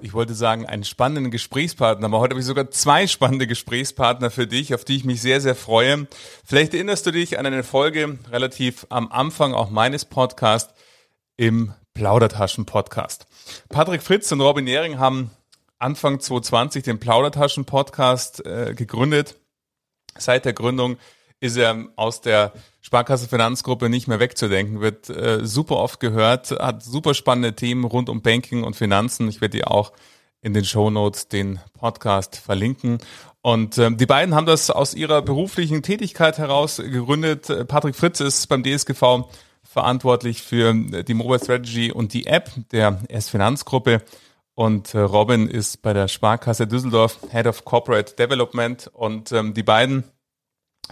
ich wollte sagen, einen spannenden Gesprächspartner, aber heute habe ich sogar zwei spannende Gesprächspartner für dich, auf die ich mich sehr, sehr freue. Vielleicht erinnerst du dich an eine Folge relativ am Anfang auch meines Podcasts im Plaudertaschen-Podcast. Patrick Fritz und Robin Ehring haben Anfang 2020 den Plaudertaschen-Podcast äh, gegründet. Seit der Gründung ist er aus der Sparkasse Finanzgruppe nicht mehr wegzudenken, wird äh, super oft gehört, hat super spannende Themen rund um Banking und Finanzen. Ich werde dir auch in den Show Notes den Podcast verlinken. Und ähm, die beiden haben das aus ihrer beruflichen Tätigkeit heraus gegründet. Patrick Fritz ist beim DSGV verantwortlich für die Mobile Strategy und die App der S-Finanzgruppe. Und äh, Robin ist bei der Sparkasse Düsseldorf Head of Corporate Development. Und ähm, die beiden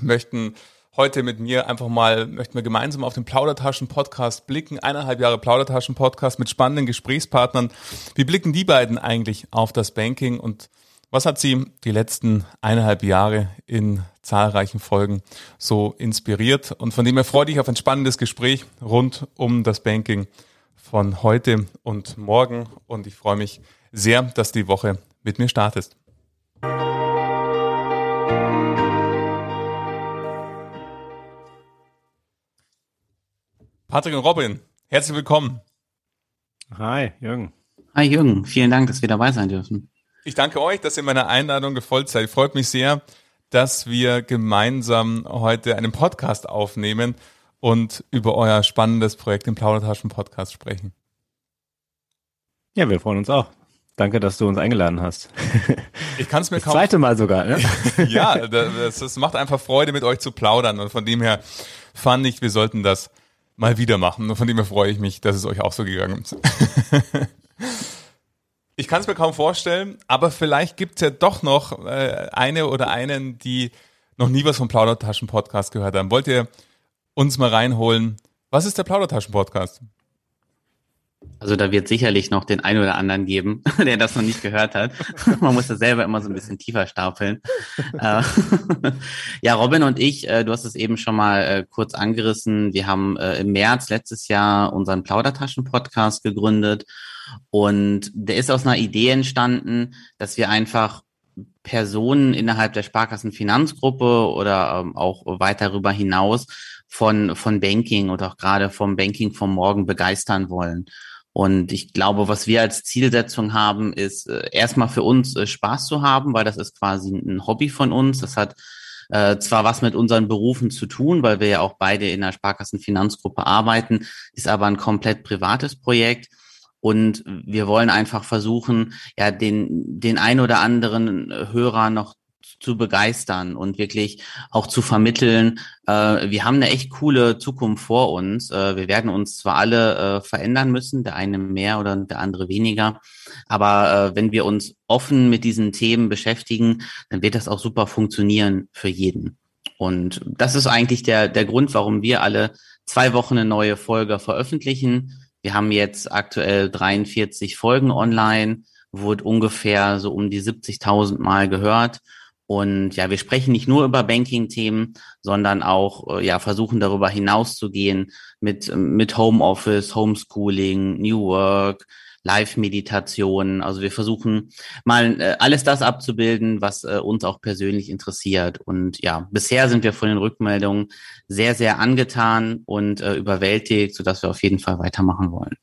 möchten heute mit mir einfach mal, möchten wir gemeinsam auf den Plaudertaschen-Podcast blicken. Eineinhalb Jahre Plaudertaschen-Podcast mit spannenden Gesprächspartnern. Wie blicken die beiden eigentlich auf das Banking und was hat sie die letzten eineinhalb Jahre in zahlreichen Folgen so inspiriert? Und von dem her freue ich auf ein spannendes Gespräch rund um das Banking von heute und morgen. Und ich freue mich sehr, dass die Woche mit mir startest. Patrick und Robin, herzlich willkommen. Hi, Jürgen. Hi, Jürgen. Vielen Dank, dass wir dabei sein dürfen. Ich danke euch, dass ihr meiner Einladung gefolgt seid. Freut mich sehr, dass wir gemeinsam heute einen Podcast aufnehmen und über euer spannendes Projekt im Plaudertaschen Podcast sprechen. Ja, wir freuen uns auch. Danke, dass du uns eingeladen hast. Ich kann es mir das kaum. Zweite Mal sogar. Ne? ja, das, das macht einfach Freude, mit euch zu plaudern und von dem her fand ich, wir sollten das mal wieder machen. Und von dem her freue ich mich, dass es euch auch so gegangen ist. ich kann es mir kaum vorstellen, aber vielleicht gibt es ja doch noch äh, eine oder einen, die noch nie was vom Plaudertaschen-Podcast gehört haben. Wollt ihr uns mal reinholen? Was ist der Plaudertaschen-Podcast? Also da wird sicherlich noch den einen oder anderen geben, der das noch nicht gehört hat. Man muss das selber immer so ein bisschen tiefer stapeln. Äh, ja, Robin und ich, äh, du hast es eben schon mal äh, kurz angerissen. Wir haben im März letztes Jahr unseren Plaudertaschen-Podcast gegründet. Und der ist aus einer Idee entstanden, dass wir einfach Personen innerhalb der Sparkassenfinanzgruppe oder ähm, auch weit darüber hinaus von, von Banking und auch gerade vom Banking vom Morgen begeistern wollen. Und ich glaube, was wir als Zielsetzung haben, ist äh, erstmal für uns äh, Spaß zu haben, weil das ist quasi ein Hobby von uns. Das hat äh, zwar was mit unseren Berufen zu tun, weil wir ja auch beide in der Sparkassenfinanzgruppe arbeiten, ist aber ein komplett privates Projekt. Und wir wollen einfach versuchen, ja, den, den ein oder anderen Hörer noch zu begeistern und wirklich auch zu vermitteln, äh, wir haben eine echt coole Zukunft vor uns. Äh, wir werden uns zwar alle äh, verändern müssen, der eine mehr oder der andere weniger, aber äh, wenn wir uns offen mit diesen Themen beschäftigen, dann wird das auch super funktionieren für jeden. Und das ist eigentlich der, der Grund, warum wir alle zwei Wochen eine neue Folge veröffentlichen. Wir haben jetzt aktuell 43 Folgen online, wurde ungefähr so um die 70.000 Mal gehört. Und ja, wir sprechen nicht nur über Banking-Themen, sondern auch äh, ja versuchen darüber hinauszugehen mit mit Homeoffice, Homeschooling, New Work, Live-Meditation. Also wir versuchen mal äh, alles das abzubilden, was äh, uns auch persönlich interessiert. Und ja, bisher sind wir von den Rückmeldungen sehr, sehr angetan und äh, überwältigt, sodass wir auf jeden Fall weitermachen wollen.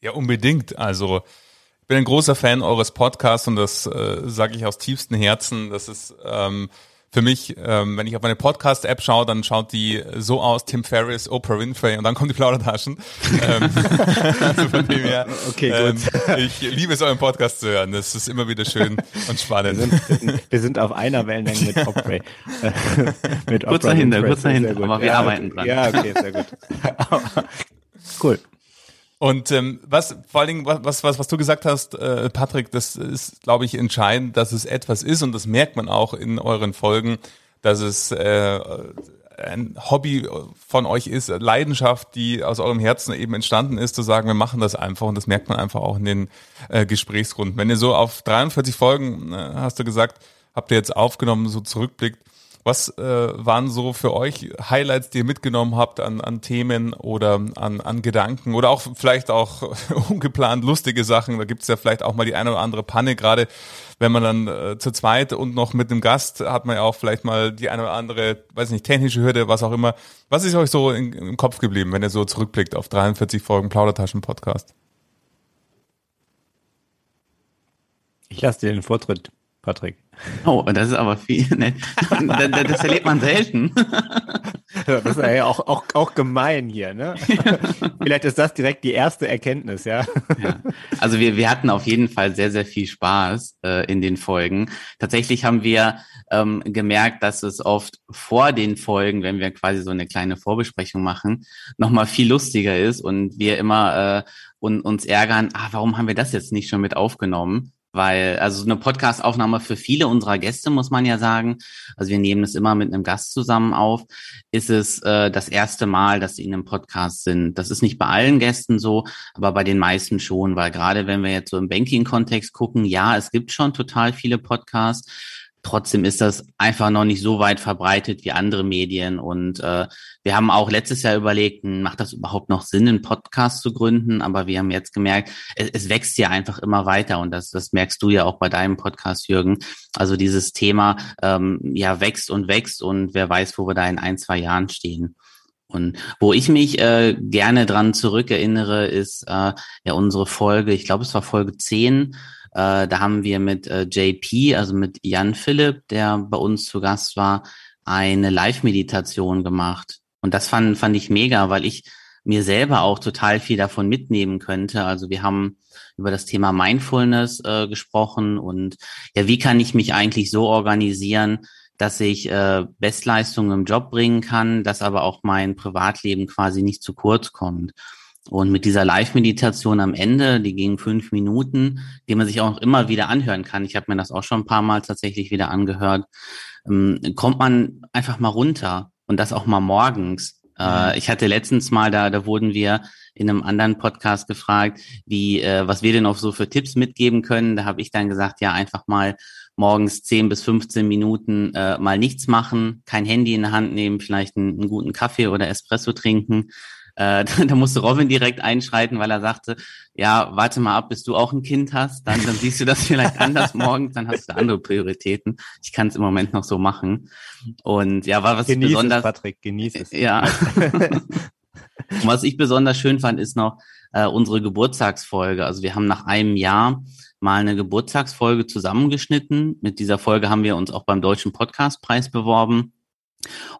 Ja, unbedingt. Also bin ein großer Fan eures Podcasts und das äh, sage ich aus tiefstem Herzen. Das ist ähm, für mich, ähm, wenn ich auf meine Podcast-App schaue, dann schaut die so aus, Tim Ferriss, Oprah Winfrey und dann kommen die Plaudertaschen. ähm, also von dem her, okay, gut. Ähm, ich liebe es, euren Podcast zu hören. Das ist immer wieder schön und spannend. Wir sind, wir sind auf einer Wellenlänge mit Oprah. mit kurz dahinter, kurz dahinter, aber wir ja, arbeiten dran. Ja, okay, sehr gut. cool. Und ähm, was vor allen Dingen, was, was, was du gesagt hast, äh, Patrick, das ist, glaube ich, entscheidend, dass es etwas ist und das merkt man auch in euren Folgen, dass es äh, ein Hobby von euch ist, Leidenschaft, die aus eurem Herzen eben entstanden ist, zu sagen, wir machen das einfach und das merkt man einfach auch in den äh, Gesprächsrunden. Wenn ihr so auf 43 Folgen, äh, hast du gesagt, habt ihr jetzt aufgenommen, so zurückblickt, was äh, waren so für euch Highlights, die ihr mitgenommen habt an, an Themen oder an, an Gedanken oder auch vielleicht auch ungeplant lustige Sachen? Da gibt's ja vielleicht auch mal die eine oder andere Panne, gerade wenn man dann äh, zu zweit und noch mit einem Gast hat man ja auch vielleicht mal die eine oder andere, weiß nicht, technische Hürde, was auch immer. Was ist euch so in, im Kopf geblieben, wenn ihr so zurückblickt auf 43 Folgen Plaudertaschen-Podcast? Ich lasse dir den Vortritt, Patrick. Oh, das ist aber viel. Ne? Das erlebt man selten. Das ist ja auch, auch, auch gemein hier, ne? Vielleicht ist das direkt die erste Erkenntnis, ja. ja. Also wir, wir hatten auf jeden Fall sehr, sehr viel Spaß äh, in den Folgen. Tatsächlich haben wir ähm, gemerkt, dass es oft vor den Folgen, wenn wir quasi so eine kleine Vorbesprechung machen, nochmal viel lustiger ist und wir immer äh, und, uns ärgern, ah, warum haben wir das jetzt nicht schon mit aufgenommen? Weil, also eine Podcast-Aufnahme für viele unserer Gäste, muss man ja sagen, also wir nehmen es immer mit einem Gast zusammen auf, ist es äh, das erste Mal, dass sie in einem Podcast sind. Das ist nicht bei allen Gästen so, aber bei den meisten schon, weil gerade wenn wir jetzt so im Banking-Kontext gucken, ja, es gibt schon total viele Podcasts, Trotzdem ist das einfach noch nicht so weit verbreitet wie andere Medien. Und äh, wir haben auch letztes Jahr überlegt, macht das überhaupt noch Sinn, einen Podcast zu gründen? Aber wir haben jetzt gemerkt, es, es wächst ja einfach immer weiter. Und das, das merkst du ja auch bei deinem Podcast, Jürgen. Also dieses Thema ähm, ja wächst und wächst und wer weiß, wo wir da in ein, zwei Jahren stehen. Und wo ich mich äh, gerne dran zurückerinnere, ist äh, ja unsere Folge, ich glaube, es war Folge 10, äh, da haben wir mit äh, JP, also mit Jan Philipp, der bei uns zu Gast war, eine Live-Meditation gemacht. Und das fand, fand ich mega, weil ich mir selber auch total viel davon mitnehmen könnte. Also wir haben über das Thema Mindfulness äh, gesprochen und ja, wie kann ich mich eigentlich so organisieren, dass ich äh, Bestleistungen im Job bringen kann, dass aber auch mein Privatleben quasi nicht zu kurz kommt. Und mit dieser Live-Meditation am Ende, die ging fünf Minuten, die man sich auch immer wieder anhören kann. Ich habe mir das auch schon ein paar Mal tatsächlich wieder angehört. Ähm, kommt man einfach mal runter und das auch mal morgens. Äh, mhm. ich hatte letztens mal da, da wurden wir in einem anderen Podcast gefragt, wie äh, was wir denn auch so für Tipps mitgeben können. Da habe ich dann gesagt, ja einfach mal morgens 10 bis 15 Minuten äh, mal nichts machen, kein Handy in der Hand nehmen, vielleicht einen, einen guten Kaffee oder Espresso trinken äh, da musste Robin direkt einschreiten, weil er sagte, ja, warte mal ab, bis du auch ein Kind hast, dann, dann siehst du das vielleicht anders morgens, dann hast du andere Prioritäten. Ich kann es im Moment noch so machen. Und ja, war was genieß besonders. Es, Patrick, genieß es. Ja. Und was ich besonders schön fand, ist noch äh, unsere Geburtstagsfolge. Also wir haben nach einem Jahr mal eine Geburtstagsfolge zusammengeschnitten. Mit dieser Folge haben wir uns auch beim Deutschen Podcastpreis beworben.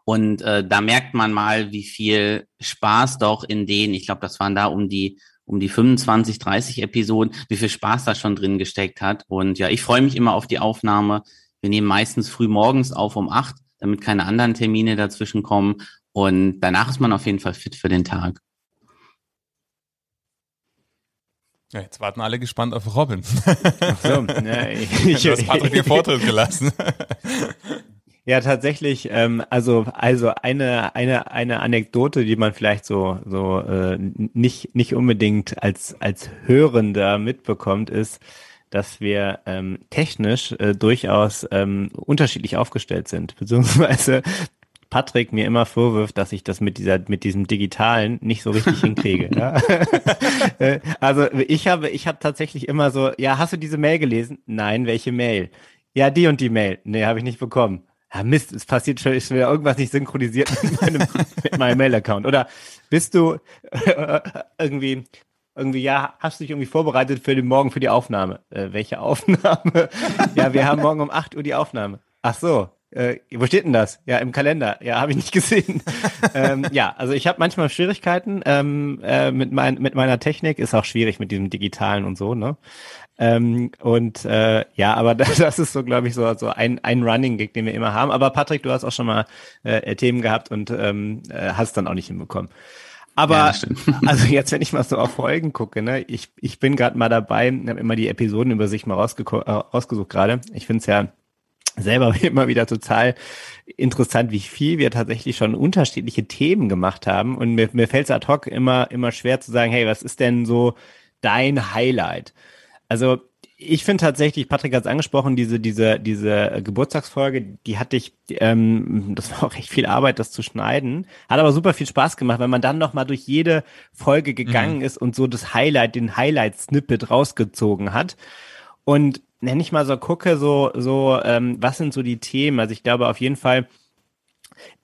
Und äh, da merkt man mal, wie viel Spaß doch in den, ich glaube, das waren da um die um die 25, 30 Episoden, wie viel Spaß da schon drin gesteckt hat. Und ja, ich freue mich immer auf die Aufnahme. Wir nehmen meistens früh morgens auf um acht, damit keine anderen Termine dazwischen kommen. Und danach ist man auf jeden Fall fit für den Tag. Ja, jetzt warten alle gespannt auf Robin. Ach so, ich, du hast Patrick den Vortritt gelassen. Ja, tatsächlich. Ähm, also also eine eine eine Anekdote, die man vielleicht so so äh, nicht nicht unbedingt als als Hörender mitbekommt, ist, dass wir ähm, technisch äh, durchaus ähm, unterschiedlich aufgestellt sind, beziehungsweise Patrick mir immer vorwirft, dass ich das mit dieser mit diesem digitalen nicht so richtig hinkriege. ja? Äh, also ich habe ich habe tatsächlich immer so, ja, hast du diese Mail gelesen? Nein, welche Mail? Ja, die und die Mail. Nee, habe ich nicht bekommen ja Mist, es passiert schon, ist wieder irgendwas nicht synchronisiert mit meinem, meinem Mail-Account. Oder bist du äh, irgendwie, irgendwie, ja, hast du dich irgendwie vorbereitet für den Morgen für die Aufnahme? Äh, welche Aufnahme? ja, wir haben morgen um 8 Uhr die Aufnahme. Ach so, äh, wo steht denn das? Ja, im Kalender. Ja, habe ich nicht gesehen. ähm, ja, also ich habe manchmal Schwierigkeiten ähm, äh, mit, mein, mit meiner Technik. Ist auch schwierig mit diesem Digitalen und so, ne? Ähm, und äh, ja, aber das ist so, glaube ich, so, so ein, ein Running Gig, den wir immer haben. Aber Patrick, du hast auch schon mal äh, Themen gehabt und ähm, äh, hast dann auch nicht hinbekommen. Aber ja, also jetzt, wenn ich mal so auf Folgen gucke, ne, ich, ich bin gerade mal dabei, habe immer die Episodenübersicht mal rausge äh, rausgesucht gerade. Ich finde es ja selber immer wieder total interessant, wie viel wir tatsächlich schon unterschiedliche Themen gemacht haben. Und mir, mir fällt es ad hoc immer, immer schwer zu sagen, hey, was ist denn so dein Highlight? Also ich finde tatsächlich, Patrick hat es angesprochen, diese, diese, diese Geburtstagsfolge, die hatte ich, ähm, das war auch echt viel Arbeit, das zu schneiden. Hat aber super viel Spaß gemacht, wenn man dann nochmal durch jede Folge gegangen mhm. ist und so das Highlight, den Highlight-Snippet rausgezogen hat. Und wenn ich mal so gucke, so, so, ähm, was sind so die Themen? Also ich glaube auf jeden Fall,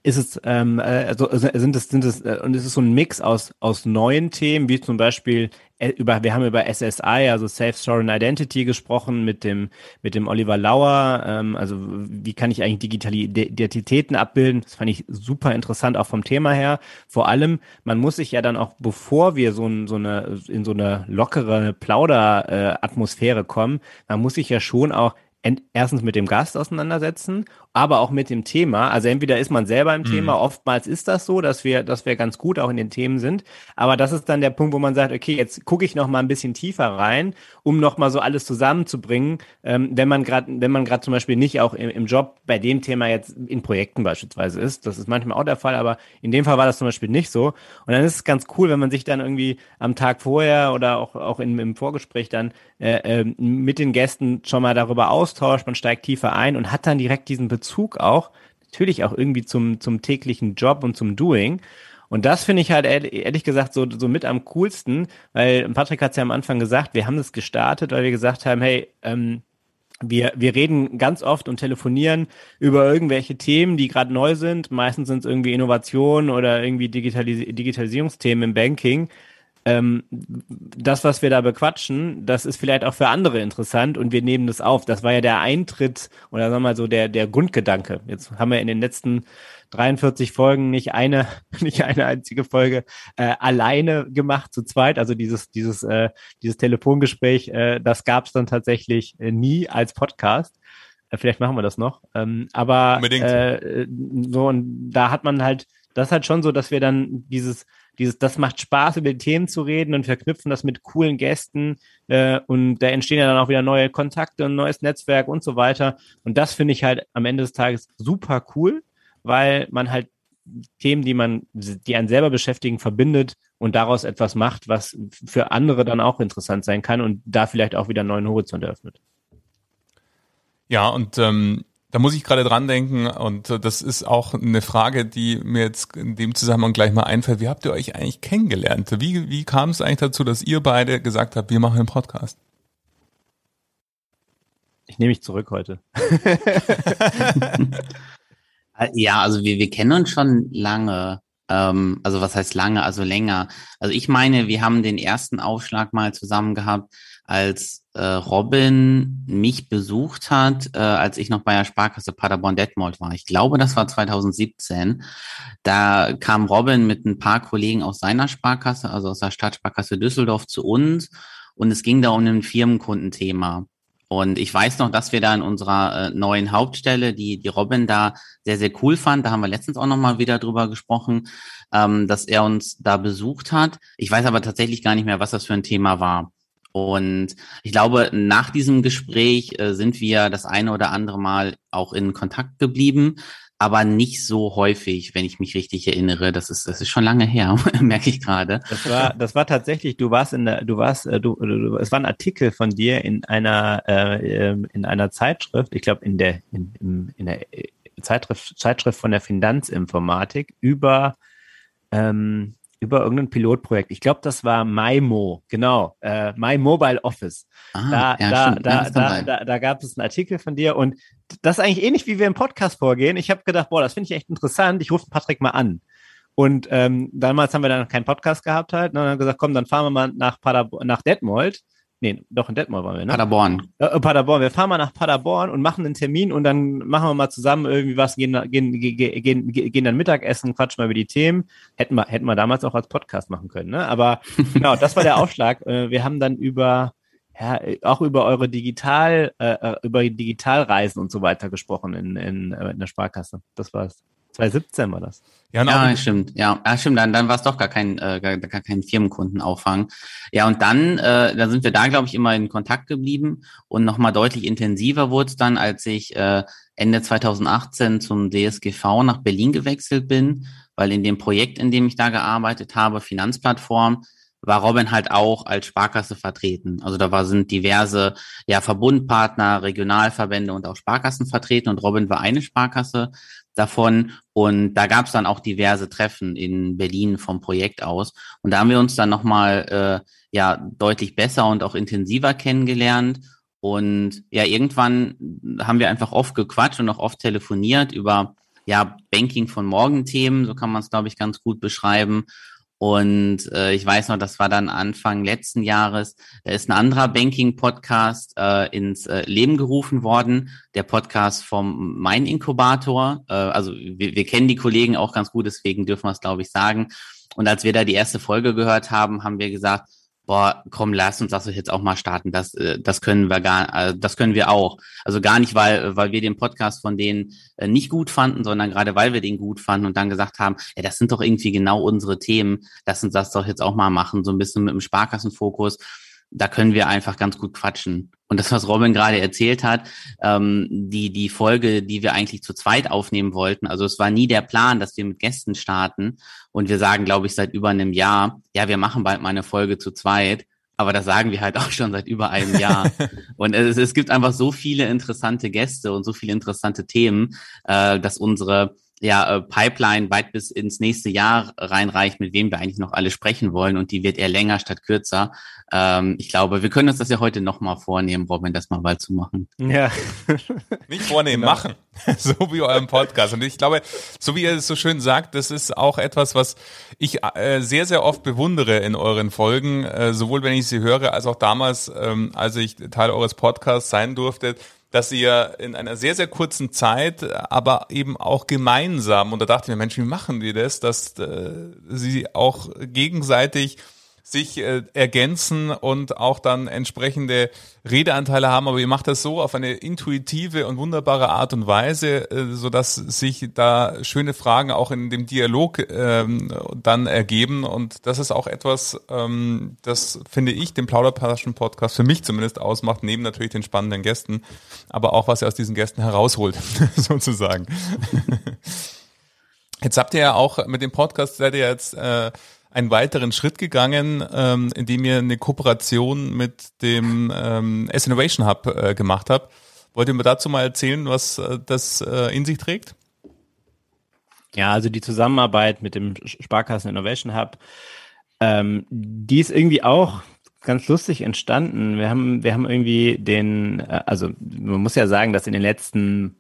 ist es, ähm, also sind es, sind es, äh, und es ist so ein Mix aus, aus neuen Themen, wie zum Beispiel äh, über, wir haben über SSI, also Safe Sovereign Identity gesprochen mit dem, mit dem Oliver Lauer, ähm, also wie kann ich eigentlich digitale Identitäten abbilden? Das fand ich super interessant, auch vom Thema her. Vor allem, man muss sich ja dann auch, bevor wir so, ein, so eine, in so eine lockere Plauderatmosphäre äh, kommen, man muss sich ja schon auch erstens mit dem Gast auseinandersetzen aber auch mit dem Thema. Also entweder ist man selber im mhm. Thema, oftmals ist das so, dass wir, dass wir ganz gut auch in den Themen sind. Aber das ist dann der Punkt, wo man sagt, okay, jetzt gucke ich noch mal ein bisschen tiefer rein, um noch mal so alles zusammenzubringen, ähm, wenn man gerade, wenn man gerade zum Beispiel nicht auch im, im, Job bei dem Thema jetzt in Projekten beispielsweise ist. Das ist manchmal auch der Fall, aber in dem Fall war das zum Beispiel nicht so. Und dann ist es ganz cool, wenn man sich dann irgendwie am Tag vorher oder auch, auch in, im Vorgespräch dann äh, äh, mit den Gästen schon mal darüber austauscht, man steigt tiefer ein und hat dann direkt diesen Bezug Bezug auch, natürlich auch irgendwie zum, zum täglichen Job und zum Doing. Und das finde ich halt ehrlich gesagt so, so mit am coolsten, weil Patrick hat es ja am Anfang gesagt, wir haben das gestartet, weil wir gesagt haben, hey, ähm, wir, wir reden ganz oft und telefonieren über irgendwelche Themen, die gerade neu sind. Meistens sind es irgendwie Innovationen oder irgendwie Digitalis Digitalisierungsthemen im Banking ähm, das, was wir da bequatschen, das ist vielleicht auch für andere interessant und wir nehmen das auf. Das war ja der Eintritt oder sagen wir mal so der, der Grundgedanke. Jetzt haben wir in den letzten 43 Folgen nicht eine, nicht eine einzige Folge äh, alleine gemacht, zu zweit. Also dieses, dieses, äh, dieses Telefongespräch, äh, das gab es dann tatsächlich äh, nie als Podcast. Äh, vielleicht machen wir das noch. Ähm, aber äh, so, und da hat man halt, das ist halt schon so, dass wir dann dieses dieses, das macht Spaß, über Themen zu reden und verknüpfen das mit coolen Gästen äh, und da entstehen ja dann auch wieder neue Kontakte und neues Netzwerk und so weiter. Und das finde ich halt am Ende des Tages super cool, weil man halt Themen, die man, die einen selber beschäftigen, verbindet und daraus etwas macht, was für andere dann auch interessant sein kann und da vielleicht auch wieder einen neuen Horizont eröffnet. Ja, und ähm, da muss ich gerade dran denken und äh, das ist auch eine Frage, die mir jetzt in dem Zusammenhang gleich mal einfällt. Wie habt ihr euch eigentlich kennengelernt? Wie, wie kam es eigentlich dazu, dass ihr beide gesagt habt, wir machen einen Podcast? Ich nehme mich zurück heute. ja, also wir, wir kennen uns schon lange. Ähm, also was heißt lange? Also länger. Also ich meine, wir haben den ersten Aufschlag mal zusammen gehabt als äh, Robin mich besucht hat, äh, als ich noch bei der Sparkasse Paderborn Detmold war. Ich glaube, das war 2017. Da kam Robin mit ein paar Kollegen aus seiner Sparkasse, also aus der Stadtsparkasse Düsseldorf zu uns und es ging da um ein Firmenkundenthema. Und ich weiß noch, dass wir da in unserer äh, neuen Hauptstelle, die, die Robin da sehr, sehr cool fand, da haben wir letztens auch nochmal wieder drüber gesprochen, ähm, dass er uns da besucht hat. Ich weiß aber tatsächlich gar nicht mehr, was das für ein Thema war. Und ich glaube, nach diesem Gespräch äh, sind wir das eine oder andere Mal auch in Kontakt geblieben, aber nicht so häufig, wenn ich mich richtig erinnere. Das ist, das ist schon lange her, merke ich gerade. Das war, das war tatsächlich, du warst in der, du warst, äh, du, du, es war ein Artikel von dir in einer, äh, ähm, in einer Zeitschrift, ich glaube in der, in, in der äh, Zeitschrift, Zeitschrift von der Finanzinformatik über, ähm, über irgendein Pilotprojekt. Ich glaube, das war MyMo, genau, äh, My Mobile Office. Ah, da, ja, da, da, da, da, da, gab es einen Artikel von dir und das ist eigentlich ähnlich, wie wir im Podcast vorgehen. Ich habe gedacht, boah, das finde ich echt interessant. Ich rufe Patrick mal an. Und ähm, damals haben wir dann noch keinen Podcast gehabt halt. Und dann haben wir gesagt, komm, dann fahren wir mal nach Paderborn, nach Detmold Nee, doch in Detmold waren wir, ne? Paderborn. Äh, Paderborn. Wir fahren mal nach Paderborn und machen einen Termin und dann machen wir mal zusammen irgendwie was, gehen, gehen, gehen, gehen, gehen dann Mittagessen, quatschen mal über die Themen. Hätten wir, hätten wir damals auch als Podcast machen können, ne? Aber genau, das war der Aufschlag. Äh, wir haben dann über, ja, auch über eure Digital, äh, äh, über Digitalreisen und so weiter gesprochen in, in, in der Sparkasse. Das war's. 2017 war das. Ja, ja stimmt. Ja, ja stimmt. Dann, dann war es doch gar kein, äh, gar, gar kein Firmenkundenauffang. Ja, und dann, äh, dann sind wir da, glaube ich, immer in Kontakt geblieben und nochmal deutlich intensiver wurde es dann, als ich äh, Ende 2018 zum DSGV nach Berlin gewechselt bin, weil in dem Projekt, in dem ich da gearbeitet habe, Finanzplattform, war Robin halt auch als Sparkasse vertreten. Also da war, sind diverse ja, Verbundpartner, Regionalverbände und auch Sparkassen vertreten und Robin war eine Sparkasse davon. Und da gab es dann auch diverse Treffen in Berlin vom Projekt aus. Und da haben wir uns dann nochmal äh, ja deutlich besser und auch intensiver kennengelernt. Und ja, irgendwann haben wir einfach oft gequatscht und auch oft telefoniert über ja, Banking von morgen Themen, so kann man es, glaube ich, ganz gut beschreiben. Und äh, ich weiß noch, das war dann Anfang letzten Jahres. Da ist ein anderer Banking-Podcast äh, ins äh, Leben gerufen worden, der Podcast vom Mein Inkubator. Äh, also wir, wir kennen die Kollegen auch ganz gut, deswegen dürfen wir es, glaube ich, sagen. Und als wir da die erste Folge gehört haben, haben wir gesagt, boah, komm, lass uns das jetzt auch mal starten. Das, äh, das können wir gar, äh, das können wir auch. Also gar nicht, weil, weil wir den Podcast von denen äh, nicht gut fanden, sondern gerade weil wir den gut fanden und dann gesagt haben, ja, das sind doch irgendwie genau unsere Themen. Lass uns das doch jetzt auch mal machen, so ein bisschen mit dem Sparkassenfokus da können wir einfach ganz gut quatschen. Und das, was Robin gerade erzählt hat, ähm, die, die Folge, die wir eigentlich zu zweit aufnehmen wollten, also es war nie der Plan, dass wir mit Gästen starten. Und wir sagen, glaube ich, seit über einem Jahr, ja, wir machen bald mal eine Folge zu zweit. Aber das sagen wir halt auch schon seit über einem Jahr. und es, es gibt einfach so viele interessante Gäste und so viele interessante Themen, äh, dass unsere ja, äh, Pipeline weit bis ins nächste Jahr reinreicht, mit wem wir eigentlich noch alle sprechen wollen und die wird eher länger statt kürzer. Ähm, ich glaube, wir können uns das ja heute nochmal vornehmen, Robin, das mal bald zu machen. Ja. Nicht vornehmen, genau. machen. so wie eurem Podcast. Und ich glaube, so wie ihr es so schön sagt, das ist auch etwas, was ich äh, sehr, sehr oft bewundere in euren Folgen, äh, sowohl wenn ich sie höre, als auch damals, ähm, als ich Teil eures Podcasts sein durfte dass ihr in einer sehr, sehr kurzen Zeit, aber eben auch gemeinsam, und da dachte ich mir, Mensch, wie machen die das, dass äh, sie auch gegenseitig sich äh, ergänzen und auch dann entsprechende Redeanteile haben, aber ihr macht das so auf eine intuitive und wunderbare Art und Weise, äh, so dass sich da schöne Fragen auch in dem Dialog ähm, dann ergeben und das ist auch etwas, ähm, das finde ich den Plauderpaschen Podcast für mich zumindest ausmacht, neben natürlich den spannenden Gästen, aber auch was ihr aus diesen Gästen herausholt, sozusagen. Jetzt habt ihr ja auch mit dem Podcast seid ihr jetzt äh, einen weiteren Schritt gegangen, ähm, indem ihr eine Kooperation mit dem ähm, S-Innovation Hub äh, gemacht habt. Wollt ihr mir dazu mal erzählen, was äh, das äh, in sich trägt? Ja, also die Zusammenarbeit mit dem Sparkassen Innovation Hub, ähm, die ist irgendwie auch ganz lustig entstanden. Wir haben, wir haben irgendwie den, äh, also man muss ja sagen, dass in den letzten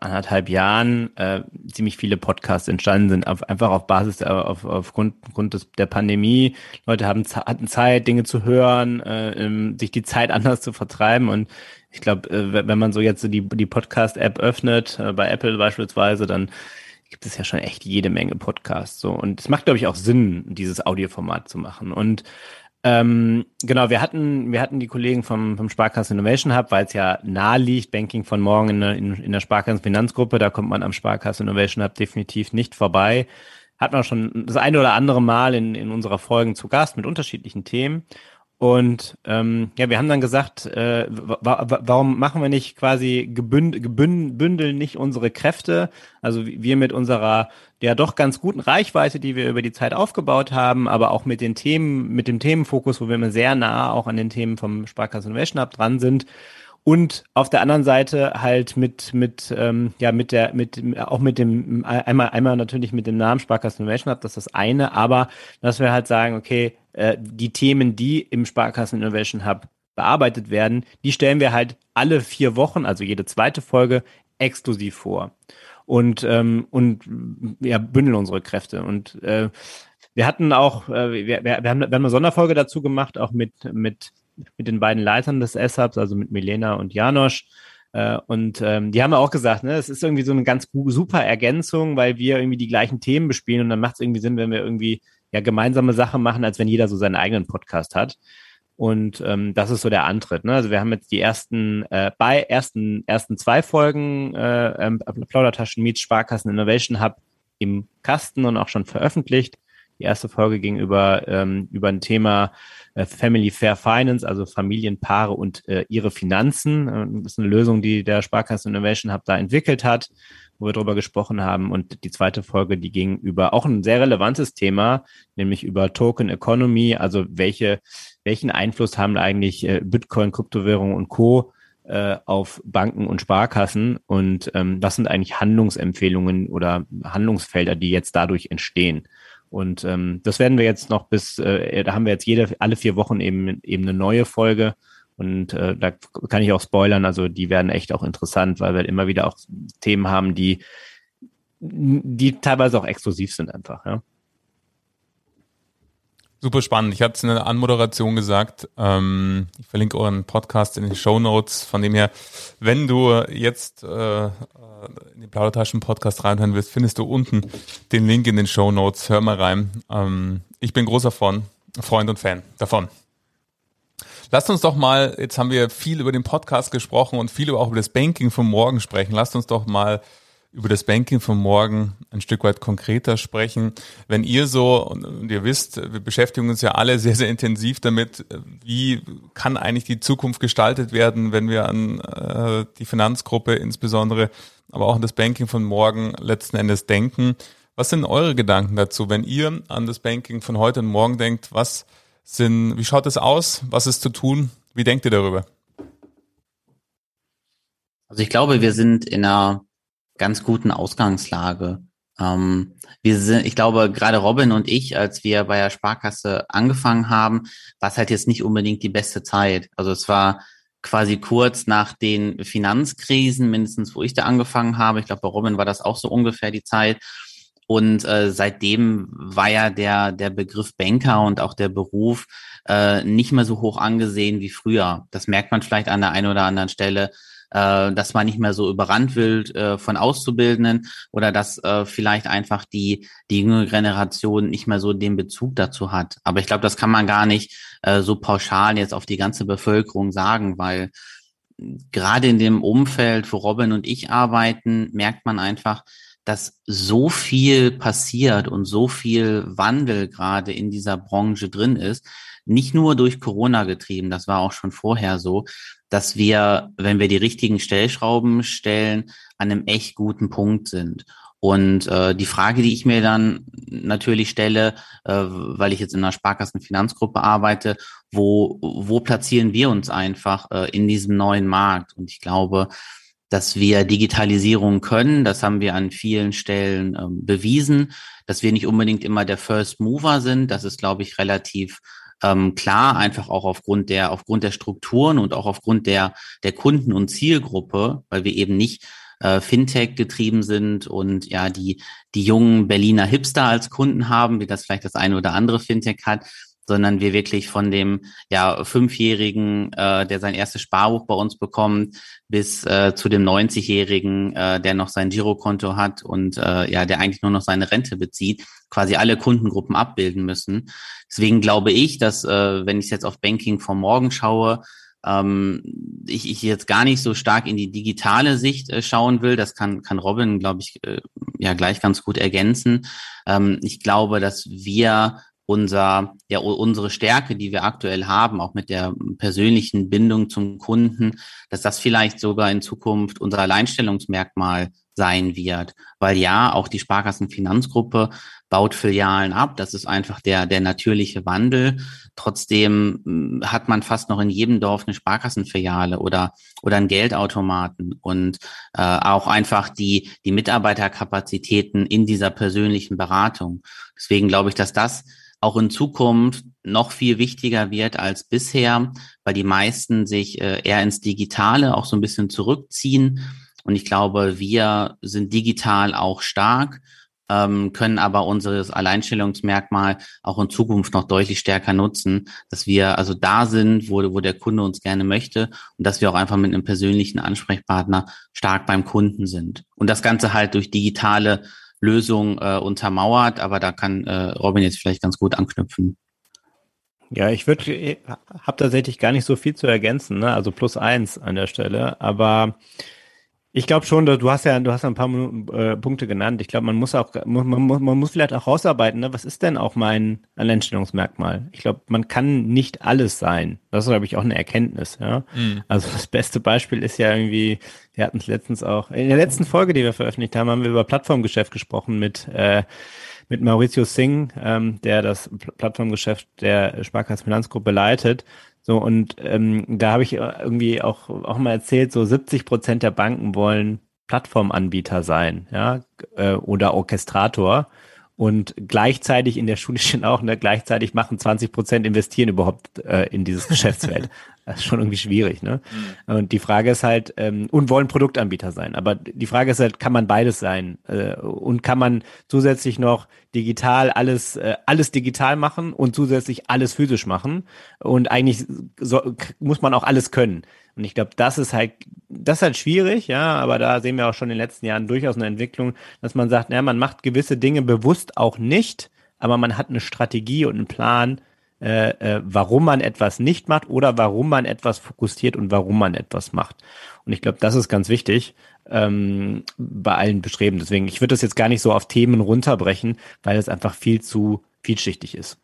anderthalb Jahren äh, ziemlich viele Podcasts entstanden sind, auf, einfach auf Basis, äh, auf, aufgrund, aufgrund des, der Pandemie. Leute haben, hatten Zeit, Dinge zu hören, äh, ähm, sich die Zeit anders zu vertreiben und ich glaube, äh, wenn man so jetzt die, die Podcast-App öffnet, äh, bei Apple beispielsweise, dann gibt es ja schon echt jede Menge Podcasts. So. Und es macht, glaube ich, auch Sinn, dieses Audioformat zu machen. Und ähm, genau, wir hatten, wir hatten die Kollegen vom, vom Sparkassen Innovation Hub, weil es ja nahe liegt, Banking von morgen in, in, in der Sparkassen Finanzgruppe, da kommt man am Sparkassen Innovation Hub definitiv nicht vorbei. Hat man schon das eine oder andere Mal in, in unserer Folgen zu Gast mit unterschiedlichen Themen. Und ähm, ja, wir haben dann gesagt, äh, wa warum machen wir nicht quasi gebünd gebündeln nicht unsere Kräfte? Also wir mit unserer ja doch ganz guten Reichweite, die wir über die Zeit aufgebaut haben, aber auch mit den Themen, mit dem Themenfokus, wo wir immer sehr nah auch an den Themen vom Sparkassen Innovation Hub dran sind. Und auf der anderen Seite halt mit mit ähm, ja mit der mit auch mit dem einmal einmal natürlich mit dem Namen Sparkassen Innovation Hub, das ist das eine, aber dass wir halt sagen, okay, äh, die Themen, die im Sparkassen Innovation Hub bearbeitet werden, die stellen wir halt alle vier Wochen, also jede zweite Folge, exklusiv vor. Und, ähm, und ja, bündeln unsere Kräfte. Und äh, wir hatten auch, äh, wir, wir, haben, wir haben eine Sonderfolge dazu gemacht, auch mit, mit, mit den beiden Leitern des S-Hubs, also mit Milena und Janosch. Äh, und ähm, die haben auch gesagt, ne, es ist irgendwie so eine ganz super Ergänzung, weil wir irgendwie die gleichen Themen bespielen und dann macht es irgendwie Sinn, wenn wir irgendwie ja gemeinsame Sachen machen, als wenn jeder so seinen eigenen Podcast hat. Und ähm, das ist so der Antritt. Ne? Also wir haben jetzt die ersten, äh, bei ersten, ersten zwei Folgen äh, ähm, Plaudertaschen Meets Sparkassen Innovation Hub im Kasten und auch schon veröffentlicht. Die erste Folge ging über, ähm, über ein Thema Family Fair Finance, also Familienpaare und äh, ihre Finanzen. Äh, das ist eine Lösung, die der Sparkassen Innovation Hub da entwickelt hat, wo wir darüber gesprochen haben. Und die zweite Folge, die ging über auch ein sehr relevantes Thema, nämlich über Token Economy, also welche, welchen Einfluss haben eigentlich äh, Bitcoin, Kryptowährungen und Co äh, auf Banken und Sparkassen und ähm, was sind eigentlich Handlungsempfehlungen oder Handlungsfelder, die jetzt dadurch entstehen. Und ähm, das werden wir jetzt noch bis, äh, da haben wir jetzt jede, alle vier Wochen eben, eben eine neue Folge. Und äh, da kann ich auch spoilern, also die werden echt auch interessant, weil wir immer wieder auch Themen haben, die, die teilweise auch exklusiv sind einfach, ja. Super spannend. Ich hatte es in der Anmoderation gesagt. Ähm, ich verlinke euren Podcast in den Show Notes. Von dem her, wenn du jetzt äh, in den Plaudertaschen-Podcast reinhören willst, findest du unten den Link in den Show Notes. Hör mal rein. Ähm, ich bin großer von, Freund und Fan davon. Lasst uns doch mal, jetzt haben wir viel über den Podcast gesprochen und viel auch über das Banking von morgen sprechen. Lasst uns doch mal über das Banking von morgen ein Stück weit konkreter sprechen. Wenn ihr so, und ihr wisst, wir beschäftigen uns ja alle sehr, sehr intensiv damit, wie kann eigentlich die Zukunft gestaltet werden, wenn wir an äh, die Finanzgruppe insbesondere, aber auch an das Banking von morgen letzten Endes denken. Was sind eure Gedanken dazu, wenn ihr an das Banking von heute und morgen denkt? Was sind, wie schaut es aus? Was ist zu tun? Wie denkt ihr darüber? Also ich glaube, wir sind in einer ganz guten Ausgangslage. Ähm, wir sind, ich glaube, gerade Robin und ich, als wir bei der Sparkasse angefangen haben, war es halt jetzt nicht unbedingt die beste Zeit. Also es war quasi kurz nach den Finanzkrisen, mindestens wo ich da angefangen habe. Ich glaube, bei Robin war das auch so ungefähr die Zeit. Und äh, seitdem war ja der, der Begriff Banker und auch der Beruf äh, nicht mehr so hoch angesehen wie früher. Das merkt man vielleicht an der einen oder anderen Stelle äh, dass man nicht mehr so überrannt wird äh, von Auszubildenden oder dass äh, vielleicht einfach die, die jüngere Generation nicht mehr so den Bezug dazu hat. Aber ich glaube, das kann man gar nicht äh, so pauschal jetzt auf die ganze Bevölkerung sagen, weil gerade in dem Umfeld, wo Robin und ich arbeiten, merkt man einfach, dass so viel passiert und so viel Wandel gerade in dieser Branche drin ist, nicht nur durch Corona getrieben, das war auch schon vorher so, dass wir, wenn wir die richtigen Stellschrauben stellen, an einem echt guten Punkt sind. Und äh, die Frage, die ich mir dann natürlich stelle, äh, weil ich jetzt in einer Sparkassenfinanzgruppe arbeite, wo, wo platzieren wir uns einfach äh, in diesem neuen Markt? Und ich glaube, dass wir Digitalisierung können, das haben wir an vielen Stellen ähm, bewiesen, dass wir nicht unbedingt immer der First Mover sind. Das ist, glaube ich, relativ ähm, klar, einfach auch aufgrund der, aufgrund der Strukturen und auch aufgrund der, der Kunden- und Zielgruppe, weil wir eben nicht äh, Fintech getrieben sind und ja, die, die jungen Berliner Hipster als Kunden haben, wie das vielleicht das eine oder andere Fintech hat, sondern wir wirklich von dem ja fünfjährigen, äh, der sein erstes Sparbuch bei uns bekommt, bis äh, zu dem 90-jährigen, äh, der noch sein Girokonto hat und äh, ja, der eigentlich nur noch seine Rente bezieht, quasi alle Kundengruppen abbilden müssen. Deswegen glaube ich, dass äh, wenn ich jetzt auf Banking vom Morgen schaue, ähm, ich, ich jetzt gar nicht so stark in die digitale Sicht äh, schauen will. Das kann, kann Robin, glaube ich, äh, ja gleich ganz gut ergänzen. Ähm, ich glaube, dass wir unser, ja, unsere Stärke, die wir aktuell haben, auch mit der persönlichen Bindung zum Kunden, dass das vielleicht sogar in Zukunft unser Alleinstellungsmerkmal sein wird. Weil ja, auch die Sparkassenfinanzgruppe baut Filialen ab. Das ist einfach der, der natürliche Wandel. Trotzdem hm, hat man fast noch in jedem Dorf eine Sparkassenfiliale oder, oder einen Geldautomaten und äh, auch einfach die, die Mitarbeiterkapazitäten in dieser persönlichen Beratung. Deswegen glaube ich, dass das auch in Zukunft noch viel wichtiger wird als bisher, weil die meisten sich äh, eher ins Digitale auch so ein bisschen zurückziehen. Und ich glaube, wir sind digital auch stark, ähm, können aber unseres Alleinstellungsmerkmal auch in Zukunft noch deutlich stärker nutzen, dass wir also da sind, wo, wo der Kunde uns gerne möchte und dass wir auch einfach mit einem persönlichen Ansprechpartner stark beim Kunden sind. Und das Ganze halt durch digitale Lösung äh, untermauert, aber da kann äh, Robin jetzt vielleicht ganz gut anknüpfen. Ja, ich würde, habe tatsächlich gar nicht so viel zu ergänzen, ne? also plus eins an der Stelle, aber ich glaube schon, du hast ja, du hast ein paar äh, Punkte genannt. Ich glaube, man muss auch, man, muss, man muss vielleicht auch rausarbeiten, ne? was ist denn auch mein Alleinstellungsmerkmal? Ich glaube, man kann nicht alles sein. Das ist, glaube ich, auch eine Erkenntnis. Ja? Mhm. Also das beste Beispiel ist ja irgendwie, wir hatten es letztens auch, in der letzten Folge, die wir veröffentlicht haben, haben wir über Plattformgeschäft gesprochen mit äh, mit Mauricio Singh, ähm, der das Plattformgeschäft der Sparkassenfinanzgruppe leitet. So, und ähm, da habe ich irgendwie auch, auch mal erzählt, so 70 Prozent der Banken wollen Plattformanbieter sein, ja, äh, oder Orchestrator. Und gleichzeitig in der Schule stehen auch, ne, gleichzeitig machen 20 Prozent investieren überhaupt äh, in dieses Geschäftsfeld. Das ist schon irgendwie schwierig, ne? Mhm. Und die Frage ist halt, ähm, und wollen Produktanbieter sein. Aber die Frage ist halt, kann man beides sein? Äh, und kann man zusätzlich noch digital alles, äh, alles digital machen und zusätzlich alles physisch machen? Und eigentlich so, muss man auch alles können. Und ich glaube, das ist halt, das ist halt schwierig, ja, aber da sehen wir auch schon in den letzten Jahren durchaus eine Entwicklung, dass man sagt, ja, man macht gewisse Dinge bewusst auch nicht, aber man hat eine Strategie und einen Plan, äh, äh, warum man etwas nicht macht oder warum man etwas fokussiert und warum man etwas macht. Und ich glaube, das ist ganz wichtig ähm, bei allen Bestreben. Deswegen, ich würde das jetzt gar nicht so auf Themen runterbrechen, weil es einfach viel zu vielschichtig ist.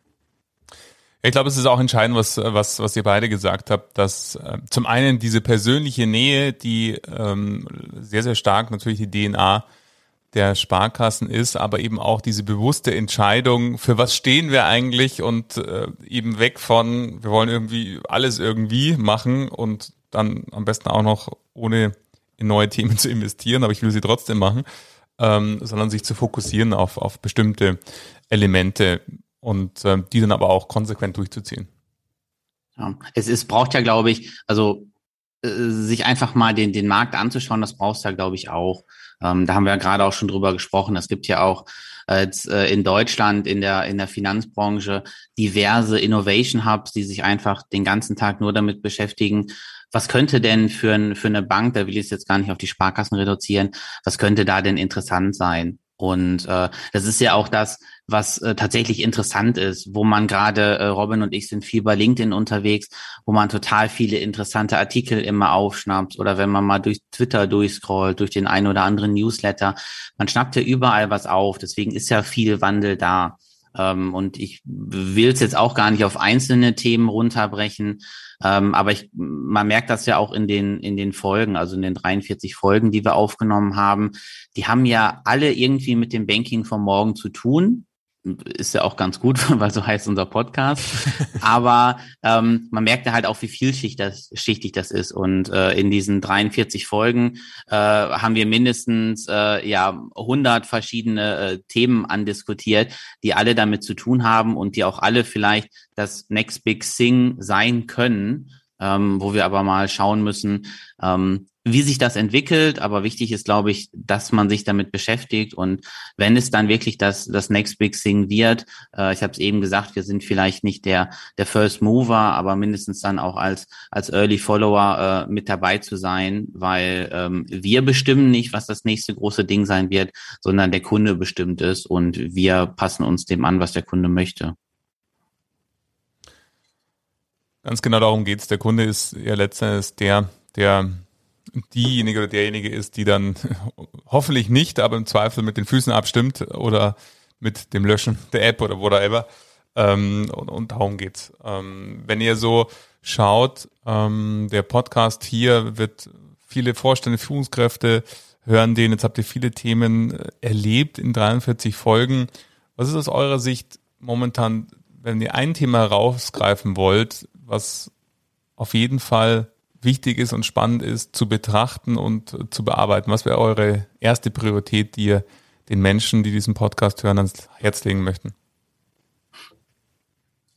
Ich glaube, es ist auch entscheidend, was, was, was ihr beide gesagt habt, dass äh, zum einen diese persönliche Nähe, die ähm, sehr, sehr stark natürlich die DNA der Sparkassen ist, aber eben auch diese bewusste Entscheidung, für was stehen wir eigentlich und äh, eben weg von, wir wollen irgendwie alles irgendwie machen und dann am besten auch noch ohne in neue Themen zu investieren, aber ich will sie trotzdem machen, ähm, sondern sich zu fokussieren auf, auf bestimmte Elemente und äh, die dann aber auch konsequent durchzuziehen. Ja, es ist, braucht ja, glaube ich, also äh, sich einfach mal den, den Markt anzuschauen, das brauchst du ja, glaube ich, auch. Ähm, da haben wir ja gerade auch schon drüber gesprochen. Es gibt ja auch äh, äh, in Deutschland in der, in der Finanzbranche diverse Innovation Hubs, die sich einfach den ganzen Tag nur damit beschäftigen, was könnte denn für, ein, für eine Bank, da will ich es jetzt gar nicht auf die Sparkassen reduzieren, was könnte da denn interessant sein? Und äh, das ist ja auch das, was äh, tatsächlich interessant ist, wo man gerade, äh, Robin und ich sind viel bei LinkedIn unterwegs, wo man total viele interessante Artikel immer aufschnappt oder wenn man mal durch Twitter durchscrollt, durch den einen oder anderen Newsletter, man schnappt ja überall was auf. Deswegen ist ja viel Wandel da. Ähm, und ich will es jetzt auch gar nicht auf einzelne Themen runterbrechen, ähm, aber ich, man merkt das ja auch in den, in den Folgen, also in den 43 Folgen, die wir aufgenommen haben. Die haben ja alle irgendwie mit dem Banking von morgen zu tun ist ja auch ganz gut, weil so heißt unser Podcast. Aber ähm, man merkt ja halt auch, wie vielschichtig das, ist. Und äh, in diesen 43 Folgen äh, haben wir mindestens äh, ja 100 verschiedene äh, Themen andiskutiert, die alle damit zu tun haben und die auch alle vielleicht das Next Big Thing sein können. Ähm, wo wir aber mal schauen müssen, ähm, wie sich das entwickelt, aber wichtig ist, glaube ich, dass man sich damit beschäftigt und wenn es dann wirklich das, das Next Big Thing wird, äh, ich habe es eben gesagt, wir sind vielleicht nicht der, der First Mover, aber mindestens dann auch als, als Early Follower äh, mit dabei zu sein, weil ähm, wir bestimmen nicht, was das nächste große Ding sein wird, sondern der Kunde bestimmt es und wir passen uns dem an, was der Kunde möchte. Ganz genau darum geht's. Der Kunde ist ja letztendlich der, der diejenige oder derjenige ist, die dann hoffentlich nicht, aber im Zweifel mit den Füßen abstimmt oder mit dem Löschen der App oder whatever. Ähm, und, und darum geht's. Ähm, wenn ihr so schaut, ähm, der Podcast hier wird viele Vorstände, Führungskräfte hören den. Jetzt habt ihr viele Themen äh, erlebt in 43 Folgen. Was ist aus eurer Sicht momentan, wenn ihr ein Thema rausgreifen wollt, was auf jeden Fall wichtig ist und spannend ist zu betrachten und zu bearbeiten? Was wäre eure erste Priorität, die ihr den Menschen, die diesen Podcast hören, ans Herz legen möchten?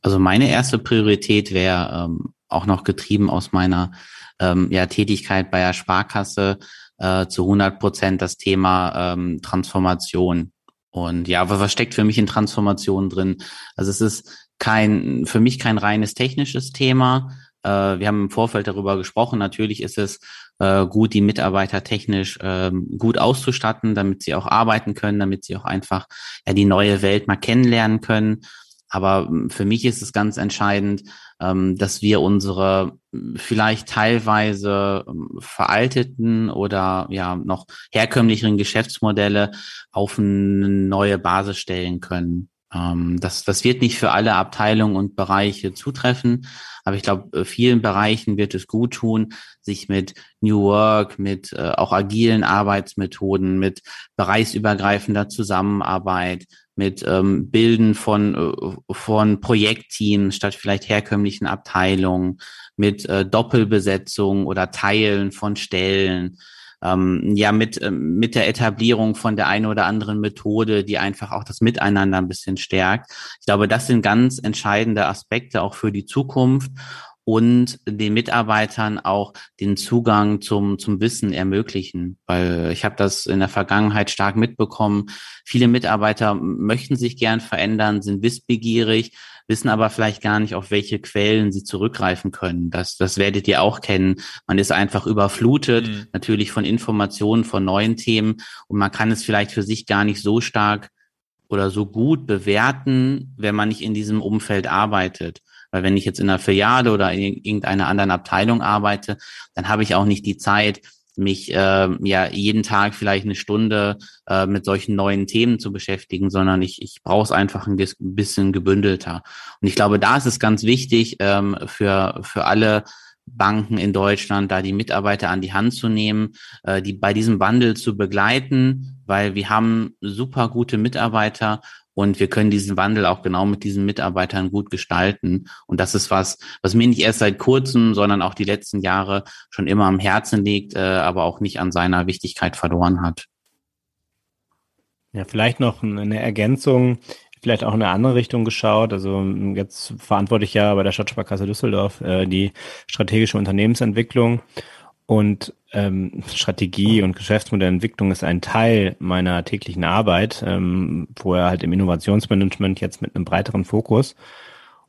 Also meine erste Priorität wäre ähm, auch noch getrieben aus meiner ähm, ja, Tätigkeit bei der Sparkasse äh, zu 100 Prozent das Thema ähm, Transformation. Und ja, was steckt für mich in Transformation drin? Also es ist kein, für mich kein reines technisches Thema, wir haben im Vorfeld darüber gesprochen. Natürlich ist es äh, gut, die Mitarbeiter technisch ähm, gut auszustatten, damit sie auch arbeiten können, damit sie auch einfach ja, die neue Welt mal kennenlernen können. Aber hm, für mich ist es ganz entscheidend, ähm, dass wir unsere hm, vielleicht teilweise hm, veralteten oder ja noch herkömmlicheren Geschäftsmodelle auf eine neue Basis stellen können. Ähm, das, das wird nicht für alle Abteilungen und Bereiche zutreffen, aber ich glaube, äh, vielen Bereichen wird es gut tun, sich mit New Work, mit äh, auch agilen Arbeitsmethoden, mit bereichsübergreifender Zusammenarbeit, mit ähm, Bilden von, äh, von Projektteams statt vielleicht herkömmlichen Abteilungen, mit äh, Doppelbesetzung oder Teilen von Stellen, ähm, ja mit, äh, mit der Etablierung von der einen oder anderen Methode, die einfach auch das Miteinander ein bisschen stärkt. Ich glaube, das sind ganz entscheidende Aspekte auch für die Zukunft und den Mitarbeitern auch den Zugang zum, zum Wissen ermöglichen. Weil ich habe das in der Vergangenheit stark mitbekommen. Viele Mitarbeiter möchten sich gern verändern, sind wissbegierig, wissen aber vielleicht gar nicht, auf welche Quellen sie zurückgreifen können. Das, das werdet ihr auch kennen. Man ist einfach überflutet, mhm. natürlich von Informationen, von neuen Themen und man kann es vielleicht für sich gar nicht so stark oder so gut bewerten, wenn man nicht in diesem Umfeld arbeitet. Weil wenn ich jetzt in einer Filiale oder in irgendeiner anderen Abteilung arbeite, dann habe ich auch nicht die Zeit, mich äh, ja jeden Tag vielleicht eine Stunde äh, mit solchen neuen Themen zu beschäftigen, sondern ich, ich brauche es einfach ein bisschen gebündelter. Und ich glaube, da ist es ganz wichtig ähm, für, für alle Banken in Deutschland, da die Mitarbeiter an die Hand zu nehmen, äh, die bei diesem Wandel zu begleiten, weil wir haben super gute Mitarbeiter und wir können diesen Wandel auch genau mit diesen Mitarbeitern gut gestalten. Und das ist was, was mir nicht erst seit kurzem, sondern auch die letzten Jahre schon immer am Herzen liegt, äh, aber auch nicht an seiner Wichtigkeit verloren hat. Ja, vielleicht noch eine Ergänzung, vielleicht auch in eine andere Richtung geschaut. Also jetzt verantworte ich ja bei der Stadtsparkasse Düsseldorf äh, die strategische Unternehmensentwicklung. Und ähm, Strategie und Geschäftsmodellentwicklung ist ein Teil meiner täglichen Arbeit, ähm, vorher halt im Innovationsmanagement, jetzt mit einem breiteren Fokus.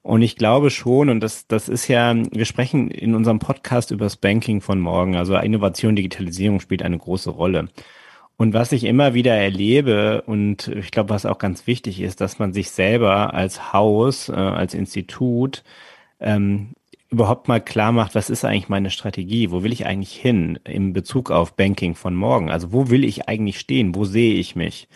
Und ich glaube schon, und das, das ist ja, wir sprechen in unserem Podcast über das Banking von morgen. Also Innovation, Digitalisierung spielt eine große Rolle. Und was ich immer wieder erlebe, und ich glaube, was auch ganz wichtig ist, dass man sich selber als Haus, äh, als Institut ähm, überhaupt mal klar macht, was ist eigentlich meine Strategie? Wo will ich eigentlich hin im Bezug auf Banking von morgen? Also wo will ich eigentlich stehen? Wo sehe ich mich?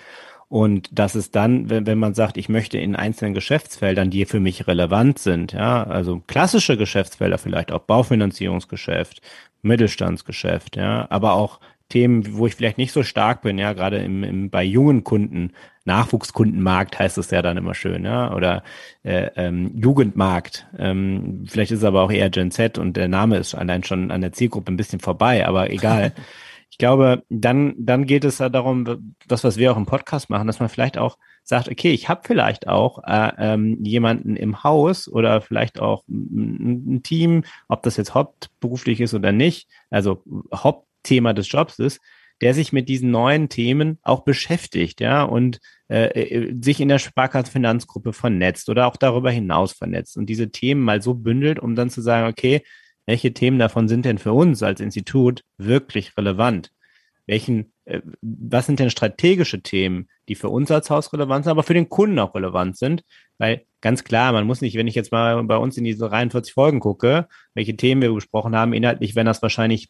Und das ist dann, wenn, wenn man sagt, ich möchte in einzelnen Geschäftsfeldern, die für mich relevant sind, ja, also klassische Geschäftsfelder vielleicht auch Baufinanzierungsgeschäft, Mittelstandsgeschäft, ja, aber auch Themen, wo ich vielleicht nicht so stark bin, ja, gerade im, im bei jungen Kunden, Nachwuchskundenmarkt heißt es ja dann immer schön, ja, oder äh, ähm, Jugendmarkt. Ähm, vielleicht ist es aber auch eher Gen Z und der Name ist allein schon an der Zielgruppe ein bisschen vorbei, aber egal. ich glaube, dann, dann geht es ja darum, das, was wir auch im Podcast machen, dass man vielleicht auch sagt, okay, ich habe vielleicht auch äh, ähm, jemanden im Haus oder vielleicht auch ein, ein Team, ob das jetzt hauptberuflich ist oder nicht, also Haupt Thema des Jobs ist, der sich mit diesen neuen Themen auch beschäftigt, ja, und äh, äh sich in der Sparkassenfinanzgruppe vernetzt oder auch darüber hinaus vernetzt und diese Themen mal so bündelt, um dann zu sagen, okay, welche Themen davon sind denn für uns als Institut wirklich relevant? Welchen, äh, was sind denn strategische Themen, die für uns als Haus relevant sind, aber für den Kunden auch relevant sind? Weil ganz klar, man muss nicht, wenn ich jetzt mal bei uns in diese 43 Folgen gucke, welche Themen wir besprochen haben, inhaltlich, wenn das wahrscheinlich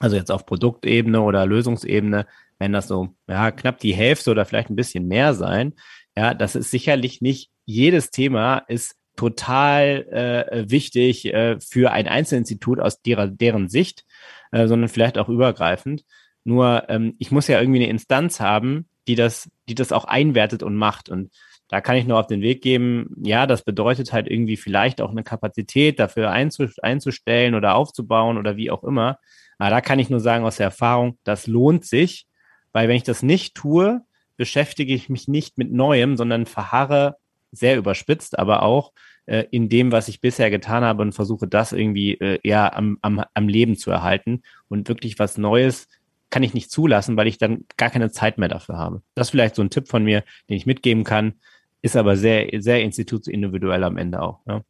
also jetzt auf Produktebene oder Lösungsebene, wenn das so, ja, knapp die Hälfte oder vielleicht ein bisschen mehr sein. Ja, das ist sicherlich nicht jedes Thema ist total äh, wichtig äh, für ein Einzelinstitut aus derer, deren Sicht, äh, sondern vielleicht auch übergreifend. Nur ähm, ich muss ja irgendwie eine Instanz haben, die das, die das auch einwertet und macht. Und da kann ich nur auf den Weg geben, ja, das bedeutet halt irgendwie vielleicht auch eine Kapazität dafür einzustellen oder aufzubauen oder wie auch immer. Aber da kann ich nur sagen aus der Erfahrung, das lohnt sich, weil wenn ich das nicht tue, beschäftige ich mich nicht mit Neuem, sondern verharre sehr überspitzt, aber auch äh, in dem, was ich bisher getan habe und versuche das irgendwie äh, eher am, am, am Leben zu erhalten und wirklich was Neues kann ich nicht zulassen, weil ich dann gar keine Zeit mehr dafür habe. Das ist vielleicht so ein Tipp von mir, den ich mitgeben kann, ist aber sehr, sehr institutsindividuell am Ende auch. Ja.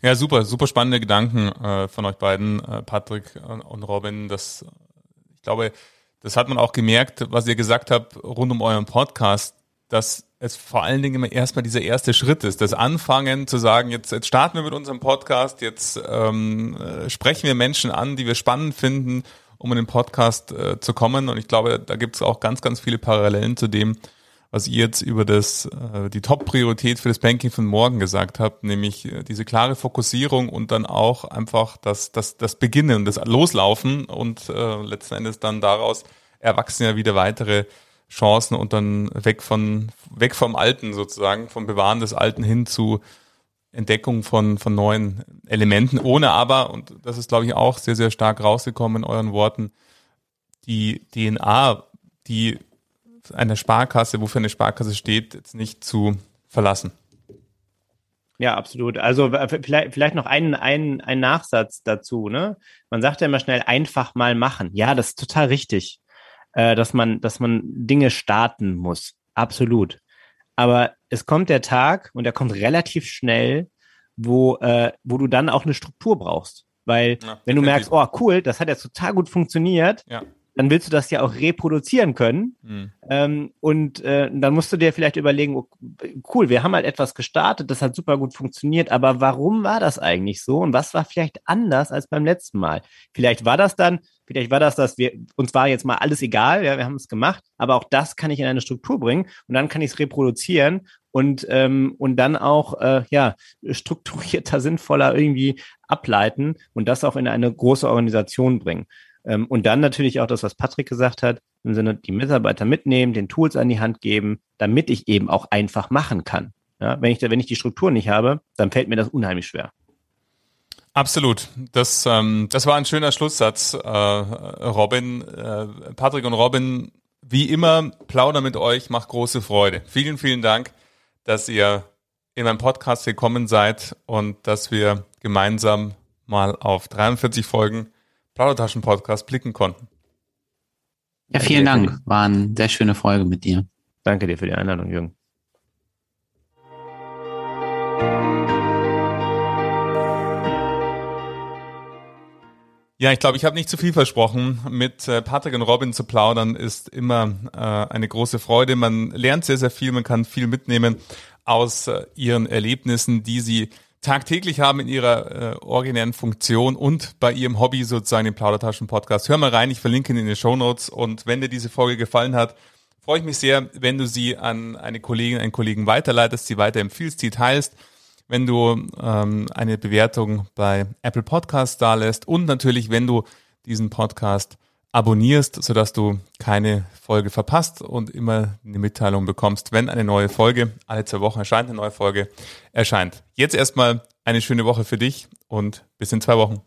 Ja, super, super spannende Gedanken äh, von euch beiden, äh, Patrick und Robin. Das, ich glaube, das hat man auch gemerkt, was ihr gesagt habt rund um euren Podcast, dass es vor allen Dingen immer erstmal dieser erste Schritt ist, das Anfangen zu sagen, jetzt, jetzt starten wir mit unserem Podcast, jetzt ähm, äh, sprechen wir Menschen an, die wir spannend finden, um in den Podcast äh, zu kommen. Und ich glaube, da gibt es auch ganz, ganz viele Parallelen zu dem, was ihr jetzt über das, äh, die Top-Priorität für das Banking von morgen gesagt habt, nämlich äh, diese klare Fokussierung und dann auch einfach das, das, das Beginnen, das Loslaufen und äh, letzten Endes dann daraus erwachsen ja wieder weitere Chancen und dann weg von, weg vom Alten sozusagen, vom Bewahren des Alten hin zu Entdeckung von, von neuen Elementen, ohne aber, und das ist glaube ich auch sehr, sehr stark rausgekommen in euren Worten, die DNA, die eine Sparkasse, wofür eine Sparkasse steht, jetzt nicht zu verlassen. Ja, absolut. Also vielleicht, vielleicht noch ein, ein, ein Nachsatz dazu. Ne? Man sagt ja immer schnell einfach mal machen. Ja, das ist total richtig, äh, dass man, dass man Dinge starten muss. Absolut. Aber es kommt der Tag und der kommt relativ schnell, wo, äh, wo du dann auch eine Struktur brauchst. Weil ja, wenn du merkst, oh cool, das hat ja total gut funktioniert, ja dann willst du das ja auch reproduzieren können. Mhm. Ähm, und äh, dann musst du dir vielleicht überlegen, oh, cool, wir haben halt etwas gestartet, das hat super gut funktioniert, aber warum war das eigentlich so und was war vielleicht anders als beim letzten Mal? Vielleicht war das dann, vielleicht war das, dass wir, uns war jetzt mal alles egal, ja, wir haben es gemacht, aber auch das kann ich in eine Struktur bringen und dann kann ich es reproduzieren und, ähm, und dann auch äh, ja, strukturierter, sinnvoller irgendwie ableiten und das auch in eine große Organisation bringen. Ähm, und dann natürlich auch das, was Patrick gesagt hat, im Sinne, die Mitarbeiter mitnehmen, den Tools an die Hand geben, damit ich eben auch einfach machen kann. Ja, wenn ich wenn ich die Struktur nicht habe, dann fällt mir das unheimlich schwer. Absolut. Das, ähm, das war ein schöner Schlusssatz, äh, Robin. Äh, Patrick und Robin, wie immer, plaudern mit euch, macht große Freude. Vielen, vielen Dank, dass ihr in meinem Podcast gekommen seid und dass wir gemeinsam mal auf 43 Folgen Plaudertaschen-Podcast blicken konnten. Ja, vielen Dank. War eine sehr schöne Folge mit dir. Danke dir für die Einladung, Jürgen. Ja, ich glaube, ich habe nicht zu viel versprochen. Mit äh, Patrick und Robin zu plaudern ist immer äh, eine große Freude. Man lernt sehr, sehr viel, man kann viel mitnehmen aus äh, ihren Erlebnissen, die sie tagtäglich haben in ihrer äh, originären Funktion und bei ihrem Hobby sozusagen den Plaudertaschen-Podcast. Hör mal rein, ich verlinke ihn in den Show Notes und wenn dir diese Folge gefallen hat, freue ich mich sehr, wenn du sie an eine Kollegin, einen Kollegen weiterleitest, sie weiterempfiehlst, sie teilst, wenn du ähm, eine Bewertung bei Apple Podcasts da lässt und natürlich, wenn du diesen Podcast abonnierst, sodass du keine Folge verpasst und immer eine Mitteilung bekommst, wenn eine neue Folge, alle zwei Wochen erscheint eine neue Folge, erscheint. Jetzt erstmal eine schöne Woche für dich und bis in zwei Wochen.